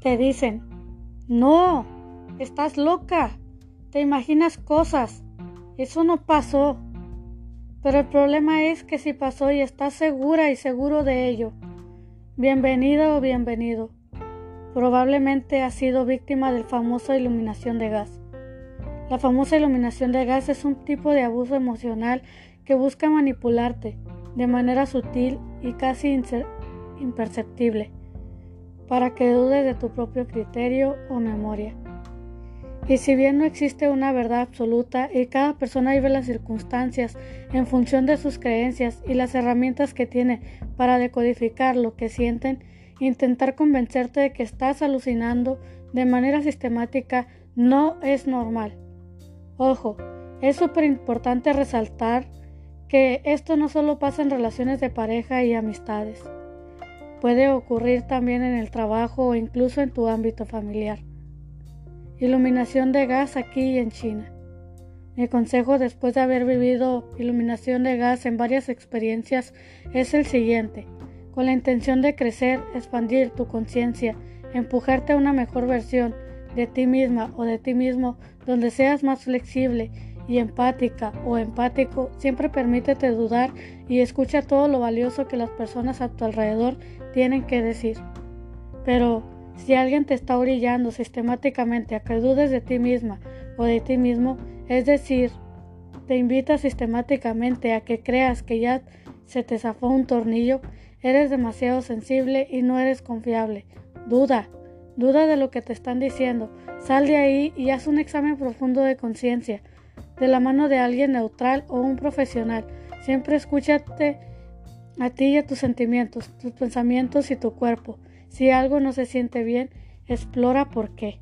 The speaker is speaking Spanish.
Te dicen, no, estás loca, te imaginas cosas, eso no pasó. Pero el problema es que si pasó y estás segura y seguro de ello, bienvenida o bienvenido. Probablemente has sido víctima del famoso iluminación de gas. La famosa iluminación de gas es un tipo de abuso emocional que busca manipularte de manera sutil y casi imperceptible para que dudes de tu propio criterio o memoria. Y si bien no existe una verdad absoluta y cada persona vive las circunstancias en función de sus creencias y las herramientas que tiene para decodificar lo que sienten, intentar convencerte de que estás alucinando de manera sistemática no es normal. Ojo, es súper importante resaltar que esto no solo pasa en relaciones de pareja y amistades. Puede ocurrir también en el trabajo o incluso en tu ámbito familiar. Iluminación de gas aquí en China. Mi consejo después de haber vivido iluminación de gas en varias experiencias es el siguiente. Con la intención de crecer, expandir tu conciencia, empujarte a una mejor versión de ti misma o de ti mismo, donde seas más flexible y empática o empático, siempre permítete dudar y escucha todo lo valioso que las personas a tu alrededor tienen que decir. Pero si alguien te está orillando sistemáticamente a que dudes de ti misma o de ti mismo, es decir, te invita sistemáticamente a que creas que ya se te zafó un tornillo, eres demasiado sensible y no eres confiable. Duda, duda de lo que te están diciendo. Sal de ahí y haz un examen profundo de conciencia, de la mano de alguien neutral o un profesional. Siempre escúchate a ti y a tus sentimientos, tus pensamientos y tu cuerpo. Si algo no se siente bien, explora por qué.